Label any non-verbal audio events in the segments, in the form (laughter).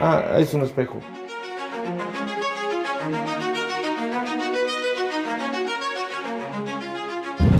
Ah, es un espejo.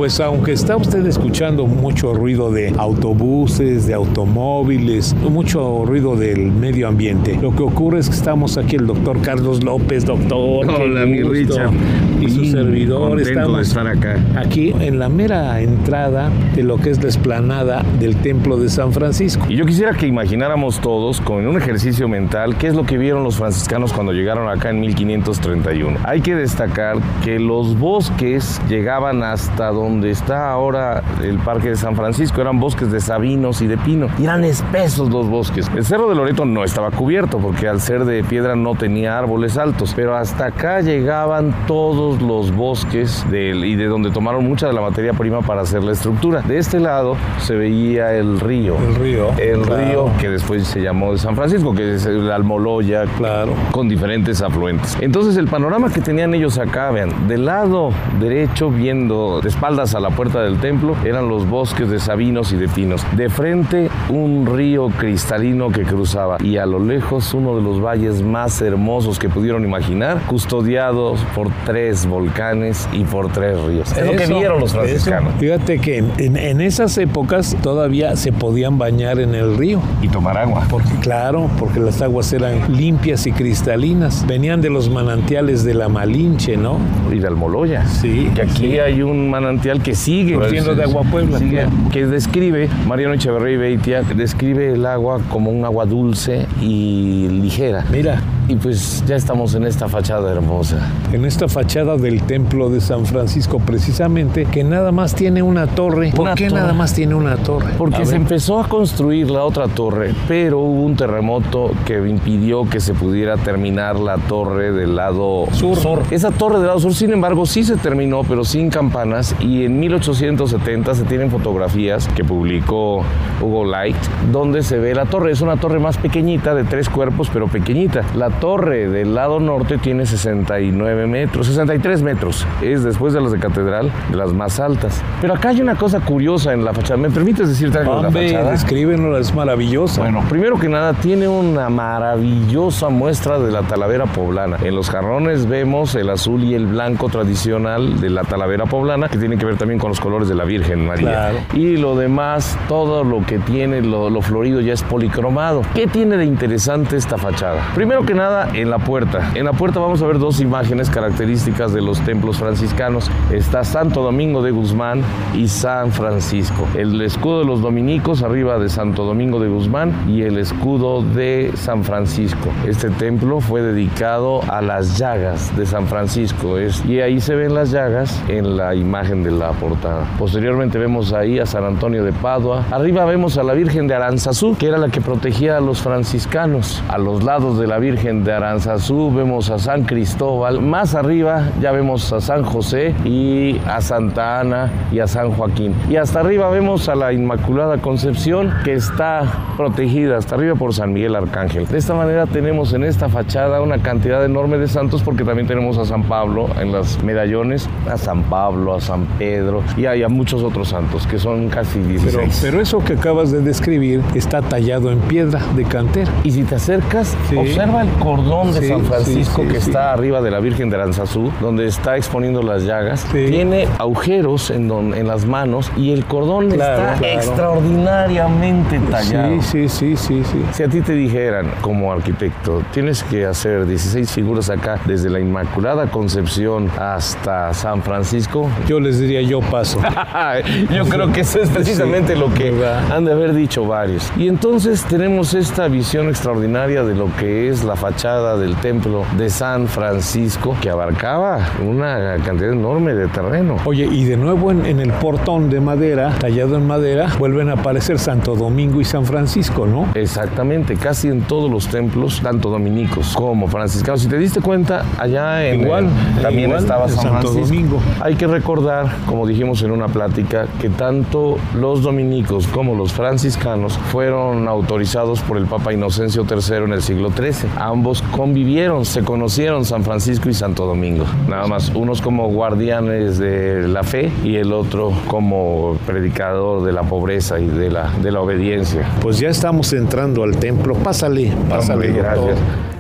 Pues aunque está usted escuchando mucho ruido de autobuses, de automóviles, mucho ruido del medio ambiente, lo que ocurre es que estamos aquí el doctor Carlos López, doctor. Hola, mi. Richard. Y su Bien servidor contento de estar acá. aquí en la mera entrada de lo que es la esplanada del Templo de San Francisco. Y yo quisiera que imagináramos todos con un ejercicio mental qué es lo que vieron los franciscanos cuando llegaron acá en 1531. Hay que destacar que los bosques llegaban hasta donde está ahora el Parque de San Francisco, eran bosques de sabinos y de pino. Y eran espesos los bosques. El Cerro de Loreto no estaba cubierto porque al ser de piedra no tenía árboles altos, pero hasta acá llegaban todos los bosques del- y de donde tomaron mucha de la materia prima para hacer la estructura. De este lado se veía el río. El río. El Claro. río que después se llamó de San Francisco, que es el Almoloya, Claro. con diferentes afluentes. Entonces el panorama que tenían ellos acá, vean, del lado derecho, viendo de espaldas a la puerta del templo, eran los bosques de sabinos y de pinos. De frente un río cristalino que cruzaba y a lo lejos uno de los valles más hermosos que pudieron imaginar, custodiados por tres volcanes y por tres ríos. Es lo que Eso, vieron los eso. franciscanos. Fíjate que en, en- en esas épocas todavía se podían bañar en el río. Y tomar agua. Porque claro, porque las aguas eran limpias y cristalinas. Venían de los manantiales de la Malinche, ¿no? Y de Almoloya. Sí, Que aquí sí. hay un manantial que sigue Surtiendo de agua Puebla, sigue, que describe Mariano Echeverría y Beitia describe el agua como un agua dulce y ligera. Mira, Y pues ya estamos en esta fachada hermosa. en esta fachada del templo de San Francisco, precisamente, que nada más tiene una torre. ¿Por Una qué torre. nada más tiene una torre? Porque A se ver. empezó a construir la otra torre, pero hubo un terremoto que impidió que se pudiera terminar la torre del lado Sur. Esa torre del lado sur, sin embargo, sí se terminó, pero sin campanas. Y en 1870 se tienen fotografías que publicó Hugo Light, donde se ve la torre. Es una torre más pequeñita, de tres cuerpos, pero pequeñita. La torre del lado norte tiene 69 metros, 63 metros. Es después de las de Catedral, de las más altas. Pero acá hay una cosa curiosa en la fachada. ¿Me permites decirte algo de la fachada? descríbenlo, es maravillosa. Bueno, primero que nada, tiene una maravillosa muestra de la talavera poblana. En los jarrones vemos el azul y el blanco tradicional de la talavera poblana, que tiene que ver también con los colores de la Virgen María. Claro. Y lo demás, todo lo que tiene, lo, lo florido ya es policromado. ¿Qué tiene de interesante esta fachada? Primero que nada, en la puerta. En la puerta vamos a ver dos imágenes características de los templos franciscanos. Está Santo Domingo de Guzmán y San Francisco. El escudo de los dominicos arriba de Santo Domingo de Guzmán y el escudo de San Francisco. Este templo fue dedicado a las llagas de San Francisco y ahí se ven las llagas en la imagen de la portada. Posteriormente vemos ahí a San Antonio de Padua. Arriba vemos a la Virgen de Aranzazú, que era la que protegía a los franciscanos. A los lados de la Virgen de Aranzazú vemos a San Cristóbal. Más arriba ya vemos a San José y a Santa Ana y a San Joaquín. Y hasta arriba vemos a la Inmaculada Concepción que está protegida hasta arriba por San Miguel Arcángel. De esta manera tenemos en esta fachada una cantidad enorme de santos porque también tenemos a San Pablo en los medallones, a San Pablo, a San Pedro y hay a muchos otros santos que son casi 16. Pero, pero eso que acabas de describir está tallado en piedra de cantera. Y si te acercas, Sí. observa el cordón de Sí, San Francisco sí, sí, que está arriba de la Virgen de Aranzazú, donde está exponiendo las llagas. Tiene agujeros en, don- en las manos y el cordón Claro, está claro. extraordinariamente tallado. Sí, sí, sí, sí. Si a ti te dijeran, como arquitecto, tienes que hacer 16 figuras acá, desde la Inmaculada Concepción hasta San Francisco, Yo les diría diría yo paso. (laughs) yo creo que eso es precisamente lo que han de haber dicho varios. Y entonces tenemos esta visión extraordinaria de lo que es la fachada del templo de San Francisco, que abarcaba una cantidad enorme de terreno. Oye, y de nuevo en, en el portón de madera, tallado en madera, vuelven a aparecer Santo Domingo y San Francisco, ¿no? Exactamente, casi en todos los templos, tanto dominicos como franciscanos. Si te diste cuenta, allá en Igual, el- también igual, estaba San Santo Francisco. Domingo. Hay que recordar, como dijimos en una plática, que tanto los dominicos como los franciscanos fueron autorizados por el Papa Inocencio III en el siglo XIII. Ambos convivieron, se conocieron San Francisco y Santo Domingo. Nada más, unos como guardianes de la fe y el otro como predicador de la pobreza y de la, de la obediencia. Pues ya estamos entrando al templo. Pásale, pásale. Hombre, doctor.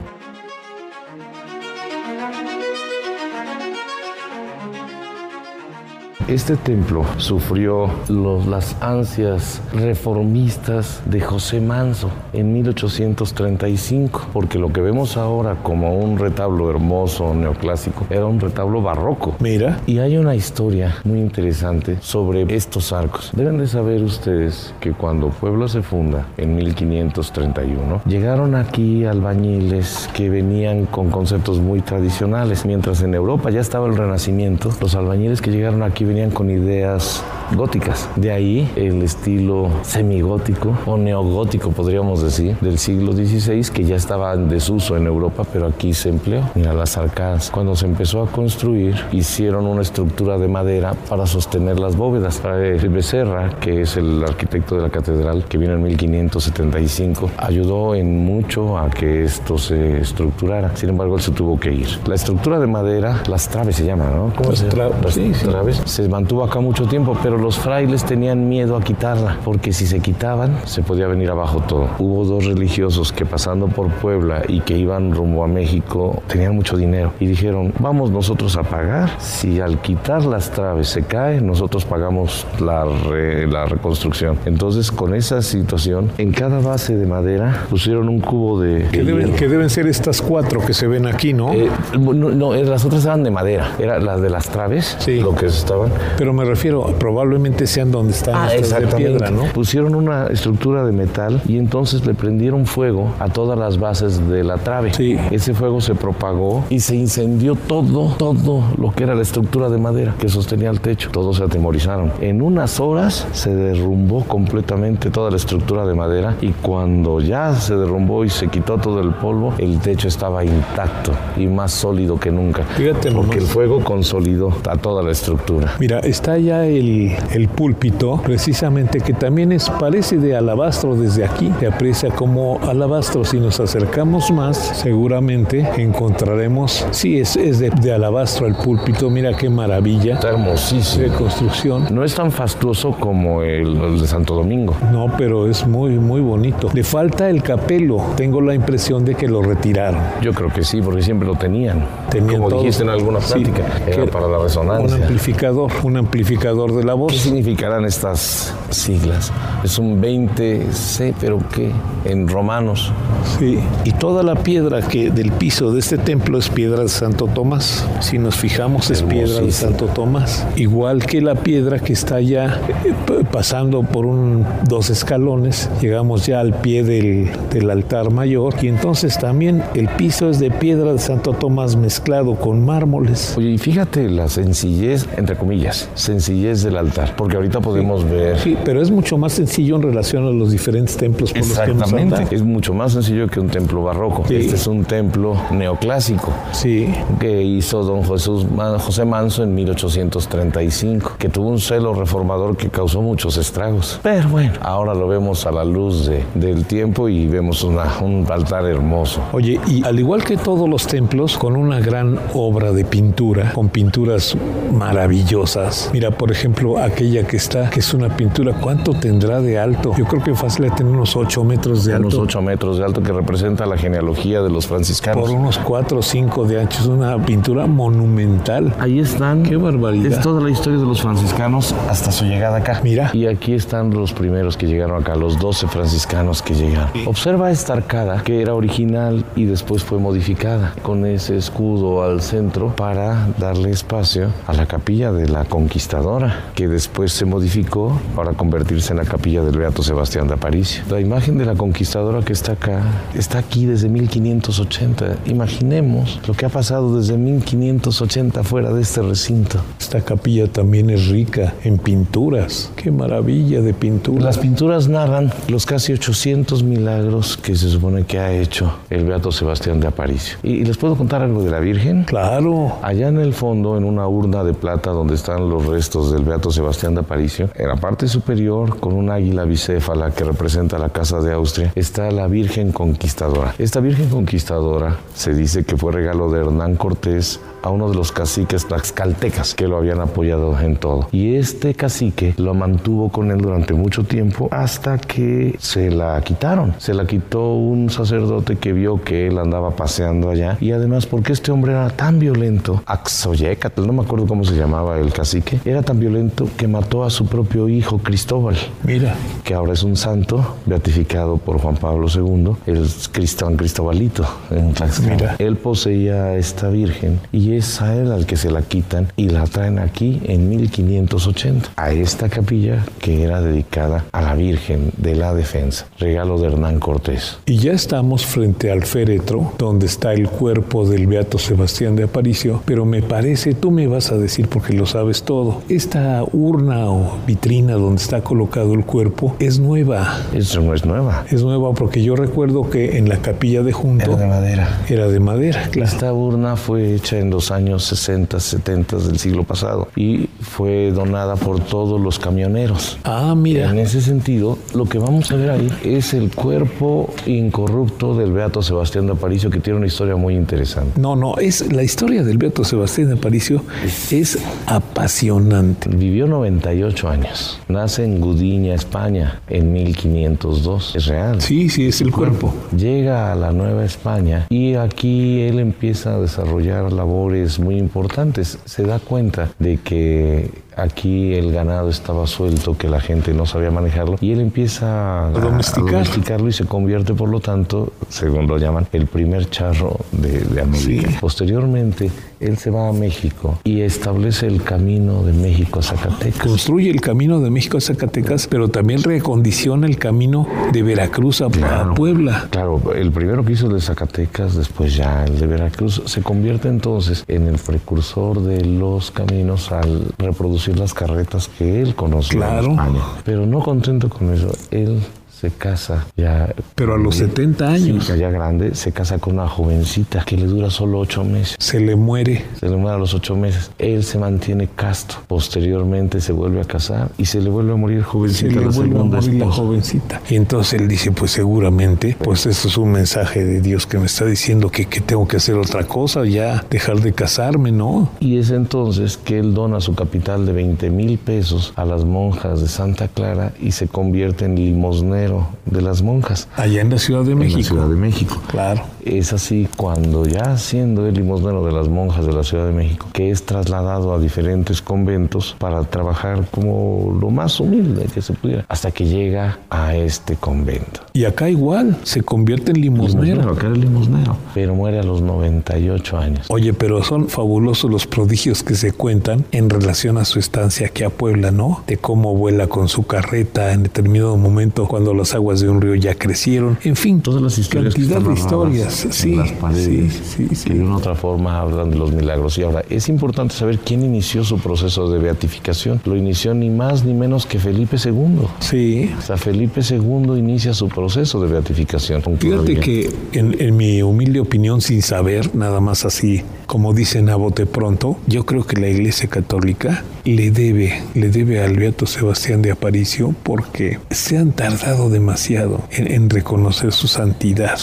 Este templo sufrió los- las ansias reformistas de José Manso en 1835, porque lo que vemos ahora como un retablo hermoso neoclásico era un retablo barroco. Mira, Y hay una historia muy interesante sobre estos arcos. Deben de saber ustedes que cuando Puebla se funda en 1531, llegaron aquí albañiles que venían con conceptos muy tradicionales, mientras en Europa ya estaba el Renacimiento, los albañiles que llegaron aquí venían con ideas góticas. De ahí el estilo semigótico o neogótico, podríamos decir, del siglo XVI, que ya estaba en desuso en Europa, pero aquí se empleó. Mira, las arcadas. Cuando se empezó a construir, hicieron una estructura de madera para sostener las bóvedas. Fray Becerra, que es el arquitecto de la catedral, que vino en 1575, ayudó en mucho a que esto se estructurara. Sin embargo, él se tuvo que ir. La estructura de madera, las traves se llama, ¿no? ¿Cómo Las se llama? tra- Las sí, sí. traves. Se mantuvo acá mucho tiempo, pero los frailes tenían miedo a quitarla, porque si se quitaban, se podía venir abajo todo. Hubo dos religiosos que pasando por Puebla y que iban rumbo a México, tenían mucho dinero y dijeron, vamos nosotros a pagar. Si al quitar las traves se cae, nosotros pagamos la, re- la reconstrucción. Entonces, con esa situación, en cada base de madera pusieron un cubo de... que de deben, hierro. que deben ser estas cuatro que se ven aquí, ¿no? Eh, no, no, eh, las otras eran de madera, era las de las traves, Sí. lo que estaban. Pero me refiero, probablemente sean donde están estas de piedra, ¿no? Pusieron una estructura de metal y entonces le prendieron fuego a todas las bases de la trave. Sí. Ese fuego se propagó y se incendió todo, todo lo que era la estructura de madera que sostenía el techo. Todos se atemorizaron. En unas horas se derrumbó completamente toda la estructura de madera y cuando ya se derrumbó y se quitó todo el polvo, el techo estaba intacto y más sólido que nunca. Fíjate porque nomás. el fuego consolidó a toda la estructura. Mira, está ya el, el púlpito, precisamente que también es, parece de alabastro desde aquí. Se aprecia como alabastro. Si nos acercamos más, seguramente encontraremos, sí, es, es de, de alabastro el púlpito. Mira qué maravilla Está hermosísimo. de construcción. No es tan fastuoso como el, el de Santo Domingo. No, pero es muy, muy bonito. Le falta el capelo. Tengo la impresión de que lo retiraron. Yo creo que sí, porque siempre lo tenían. Tenían como todo. dijiste en alguna Sí, plática, que era para la Un resonancia. amplificador, un amplificador de la ¿Qué significarán estas siglas? Es un 20C, pero ¿qué? En romanos. Sí, y toda la piedra que del piso de este templo es piedra de Santo Tomás. Si nos fijamos es piedra de. Santo Tomás. Igual que la piedra que está ya eh, pasando por un, dos escalones, llegamos ya al pie del, del altar mayor y entonces también el piso es de piedra de Santo Tomás mezclado con mármoles. Oye, y fíjate la sencillez, entre comillas, sencillez del altar, porque ahorita podemos ver... Sí, pero es mucho más sencillo en relación a los diferentes templos por los que Exactamente, andado. es mucho más sencillo que un templo barroco. Sí. Este es un templo neoclásico. Sí, que hizo don Jesús José Manso en 1835, que tuvo un celo reformador que causó muchos estragos. Pero bueno, ahora lo vemos a la luz de- del tiempo y vemos una- un altar hermoso. Oye, y al igual que todos los templos, con una gran obra de pintura, con pinturas maravillosas. Mira, por ejemplo, aquella que está, que es una pintura, ¿cuánto tendrá de alto? Yo creo que fácil de tener unos 8 metros de Unos alto. 8 metros de alto que representa la genealogía de los franciscanos. Por unos 4 o 5 de ancho. Es una pintura monumental. Ahí están. Qué barbaridad. Es toda la historia de los franciscanos hasta su llegada acá. Mira. Y aquí están los primeros que llegaron acá, los 12 franciscanos que llegaron. Observa esta arcada que era original y después fue modificada con ese escudo al centro para darle espacio a la capilla de la la Conquistadora, que después se modificó para convertirse en la capilla del Beato Sebastián de Aparicio. La imagen de la Conquistadora que está acá, está aquí desde 1580. Imaginemos lo que ha pasado desde 1580 fuera de este recinto. Esta capilla también es rica en pinturas. Qué maravilla de pinturas. Las pinturas narran los casi 800 milagros que se supone que ha hecho el Beato Sebastián de Aparicio. ¿Y les puedo contar algo de la Virgen? Claro. Allá en el fondo, en una urna de plata donde están los restos del Beato Sebastián de Aparicio, en la parte superior, con un águila bicéfala que representa la Casa de Austria, está la Virgen Conquistadora. Esta Virgen Conquistadora se dice que fue regalo de Hernán Cortés a uno de los caciques tlaxcaltecas que lo habían apoyado en todo. Y este cacique lo mantuvo con él durante mucho tiempo hasta que se la quitaron. Se la quitó un sacerdote que vio que él andaba paseando allá y además porque este hombre era tan violento, Axoyecatl, no me acuerdo cómo se llamaba el cacique, era tan violento que mató a su propio hijo Cristóbal. Mira. Que ahora es un santo beatificado por Juan Pablo II, el Cristán Cristobalito en Tlaxcala. Mira. Él poseía esta virgen y es a él al que se la quitan y la traen aquí en 1580 a esta capilla que era dedicada a la Virgen de la Defensa, regalo de Hernán Cortés. Y ya estamos frente al féretro donde está el cuerpo del Beato Sebastián de Aparicio, pero me parece, tú me vas a decir porque lo sabes todo, esta urna o vitrina donde está colocado el cuerpo es nueva. Eso no es nueva. Es nueva porque yo recuerdo que en la capilla de junto era de madera. Era de madera, claro. Esta urna fue hecha en los años 60, 70 del siglo pasado y fue donada por todos los camioneros. Ah, mira. En ese sentido, lo que vamos a ver ahí es el cuerpo incorrupto del Beato Sebastián de Aparicio que tiene una historia muy interesante. No, no, es la historia del Beato Sebastián de Aparicio es apasionante. Vivió 98 años. Nace en Gudiña, España, en 1502. Es real. Sí, sí, es el cuerpo. Llega a la Nueva España y aquí él empieza a desarrollar labores muy importantes. Se da cuenta de que aquí el ganado estaba suelto, que la gente no sabía manejarlo, y él empieza a, domesticarlo y se convierte, por lo tanto, según lo llaman, el primer charro de, de América. Posteriormente, él se va a México y establece el camino de México a Zacatecas. Construye el camino de México a Zacatecas, pero también recondiciona el camino de Veracruz a, Puebla. Claro, el primero que hizo el de Zacatecas, después ya el de Veracruz, se convierte entonces en el precursor de los caminos al reproducir las carretas que él conoció claro. en España. Pero no contento con eso, él se casa ya. Pero a los 70 años. Sí, ya grande, se casa con una jovencita que le dura solo ocho meses. Se le muere. Se le muere a los ocho meses. Él se mantiene casto. Posteriormente se vuelve a casar y se le vuelve a morir jovencita. Se le la vuelve a morir la jovencita. Y entonces él dice, pues seguramente, pues esto es un mensaje de Dios que me está diciendo que, que tengo que hacer otra cosa, ya dejar de casarme, ¿no? Y es entonces que él dona su capital de 20 mil pesos a las monjas de Santa Clara y se convierte en limosnero de las monjas. Allá en la Ciudad de En la México. Ciudad de México. Claro. Es así cuando ya siendo el limosnero de las monjas de la Ciudad de México, que es trasladado a diferentes conventos para trabajar como lo más humilde que se pudiera, hasta que llega a este convento. Y acá igual, se convierte en limosnero. Limosnero, acá era limosnero, pero muere a los 98 años. Oye, pero son fabulosos los prodigios que se cuentan en relación a su estancia aquí a Puebla, ¿no? De cómo vuela con su carreta en determinado momento cuando las aguas de un río ya crecieron. En fin, Todas las historias cantidad de historias. En Sí, las paredes, sí, sí, sí. que de una u otra forma hablan de los milagros. Y ahora, es importante saber quién inició su proceso de beatificación. Lo inició ni más ni menos que Felipe II. Sí. O sea, Felipe II inicia su proceso de beatificación. Fíjate que en, en mi humilde opinión, sin saber, nada más así, como dicen a bote pronto, yo creo que la Iglesia Católica le debe, le debe al Beato Sebastián de Aparicio porque se han tardado demasiado en, en reconocer su santidad.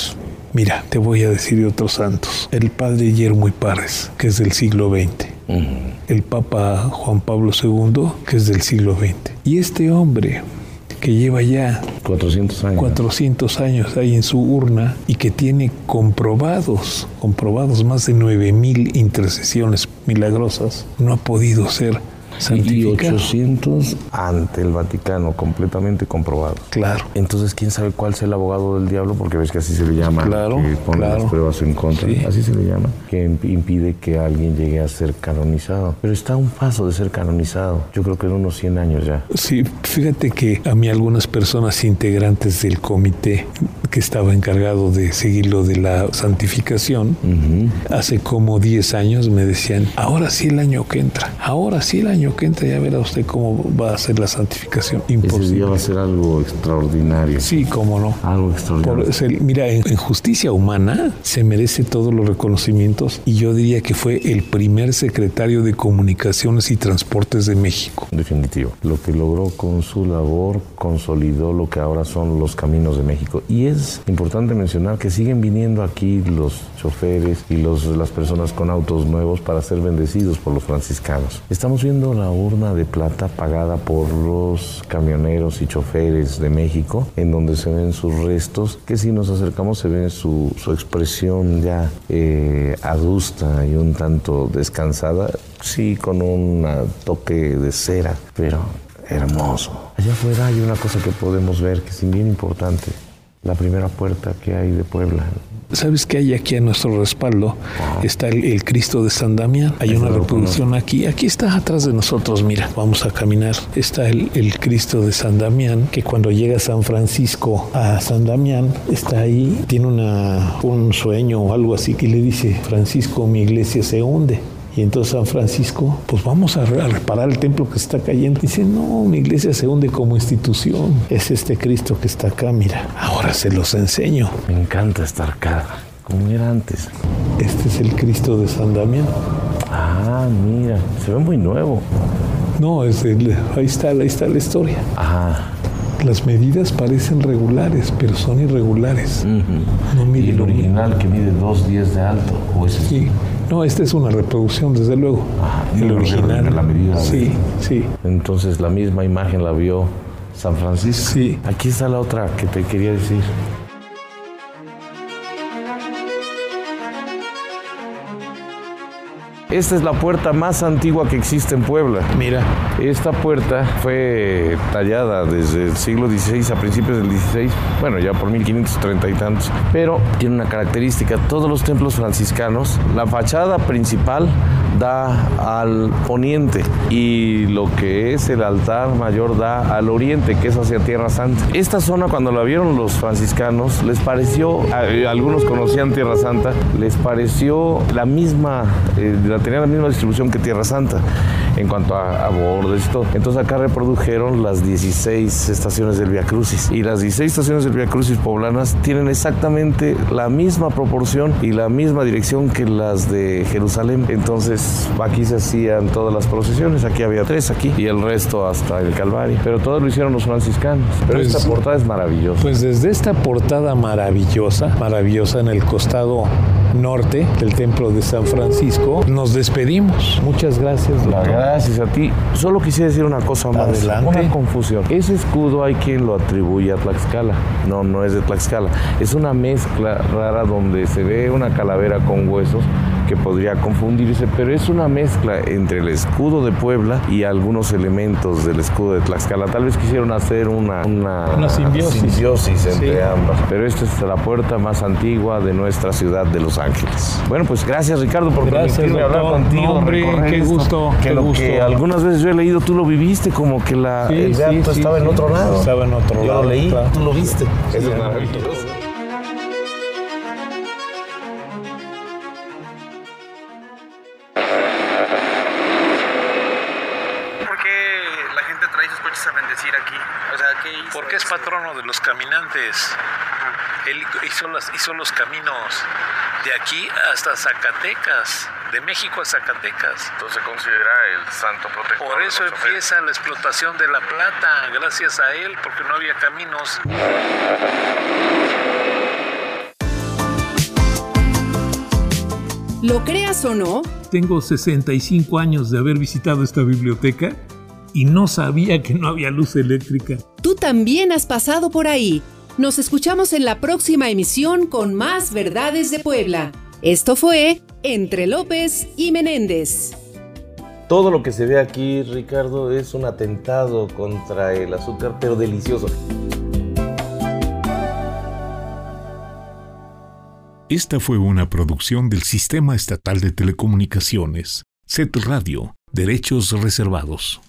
Mira, te voy a decir de otros santos. El padre Guillermo Parres, que es del siglo XX. El Papa Juan Pablo II, que es del siglo XX. Y este hombre, que lleva ya 400 años. 400 años ahí en su urna y que tiene comprobados, comprobados más de 9000 intercesiones milagrosas, no ha podido ser y 800 ante el Vaticano, completamente comprobado. Claro. Entonces, ¿quién sabe cuál es el abogado del diablo? Porque ves que así se le llama. Claro. Que pone las pruebas en contra. Así se le llama. Que impide que alguien llegue a ser canonizado. Pero está a un paso de ser canonizado. Yo creo que en unos 100 años ya. Sí, fíjate que a mí algunas personas integrantes del comité que estaba encargado de seguir lo de la santificación, hace como 10 años me decían, ahora sí el año que entra, ahora sí el año que entra, ya verá usted cómo va a ser la santificación. Imposible. Ese día va a ser algo extraordinario. Sí, cómo no. Algo extraordinario. mira, en, justicia humana se merece todos los reconocimientos y yo diría que fue el primer secretario de Comunicaciones y Transportes de México. Definitivo. Lo que logró con su labor consolidó lo que ahora son los caminos de México. Y es importante mencionar que siguen viniendo aquí los choferes y los, las personas con autos nuevos para ser bendecidos por los franciscanos. Estamos viendo la urna de plata pagada por los camioneros y choferes de México, en donde se ven sus restos, que si nos acercamos se ve su, su expresión ya eh, adusta y un tanto descansada, sí con un toque de cera, pero hermoso. Allá afuera hay una cosa que podemos ver que es bien importante, la primera puerta que hay de Puebla. ¿Sabes qué hay aquí a nuestro respaldo? Está el, Cristo de San Damián. Hay una reproducción aquí. Aquí está atrás de nosotros, mira, vamos a caminar. Está el, el, Cristo de San Damián, que cuando llega San Francisco a San Damián, está ahí, tiene una, un sueño o algo así que le dice, Francisco, mi iglesia se hunde. Y entonces San Francisco, pues vamos a, reparar el templo que está cayendo. Dice, no, mi iglesia se hunde como institución. Es este Cristo que está acá, mira. Ahora se los enseño. Me encanta estar acá, como era antes. Este es el Cristo de San Damián. Ah, mira, se ve muy nuevo. No, es ahí, está, ahí está la historia. Ajá. Las medidas parecen regulares, pero son irregulares. no mide ¿Y el original que mide 2.10 de alto? ¿o ese sí. No, esta es una reproducción, desde luego. Ah, el original. La medida sí, sí. Entonces la misma imagen la vio San Francisco. Sí. Aquí está la otra que te quería decir. Esta es la puerta más antigua que existe en Puebla. Mira. Esta puerta fue tallada desde el siglo XVI a principios del XVI, bueno, ya por 1530 y tantos, pero tiene una característica. Todos los templos franciscanos, la fachada principal da al poniente y lo que es el altar mayor da al oriente, que es hacia Tierra Santa. Esta zona cuando la vieron los franciscanos les pareció, algunos conocían Tierra Santa, les pareció la misma, eh, tenía la misma distribución que Tierra Santa en cuanto a, bordes y todo. Entonces acá reprodujeron las 16 estaciones del Via Crucis y las 16 estaciones del Via Crucis poblanas tienen exactamente la misma proporción y la misma dirección que las de Jerusalén. Entonces aquí se hacían todas las procesiones, aquí había tres aquí y el resto hasta el Calvario. Pero todo lo hicieron los franciscanos. Pero esta pues, portada es maravillosa. Pues desde esta portada maravillosa, maravillosa en el costado norte del templo de San Francisco, nos despedimos. Muchas gracias. Gracias a ti. Solo quisiera decir una cosa más. Adelante. Una confusión. Ese escudo hay quien lo atribuye a Tlaxcala. No, no es de Tlaxcala. Es una mezcla rara donde se ve una calavera con huesos que podría confundirse, pero es una mezcla entre el escudo de Puebla y algunos elementos del escudo de Tlaxcala. Tal vez quisieron hacer una, una, simbiosis. entre ambas, pero esta es la puerta más antigua de nuestra ciudad de Los Ángeles. Bueno, pues gracias Ricardo por permitirme hablar contigo. hombre, qué gusto. Que lo que algunas veces yo he leído, tú lo viviste como que la, el beato estaba en otro lado. Estaba en otro lado. Yo lo leí, tú lo viste. Eso es maravilloso. Porque es patrono de los caminantes. Él hizo, las, hizo los caminos de aquí hasta Zacatecas, de México a Zacatecas. Entonces se considera el santo protector. Por eso empieza la explotación de la plata, gracias a él, porque no había caminos. Lo creas o no. Tengo 65 años de haber visitado esta biblioteca y no sabía que no había luz eléctrica. Tú también has pasado por ahí. Nos escuchamos en la próxima emisión con más verdades de Puebla. Esto fue Entre López y Menéndez. Todo lo que se ve aquí, Ricardo, es un atentado contra el azúcar, pero delicioso. Esta fue una producción del Sistema Estatal de Telecomunicaciones, SET Radio, Derechos Reservados.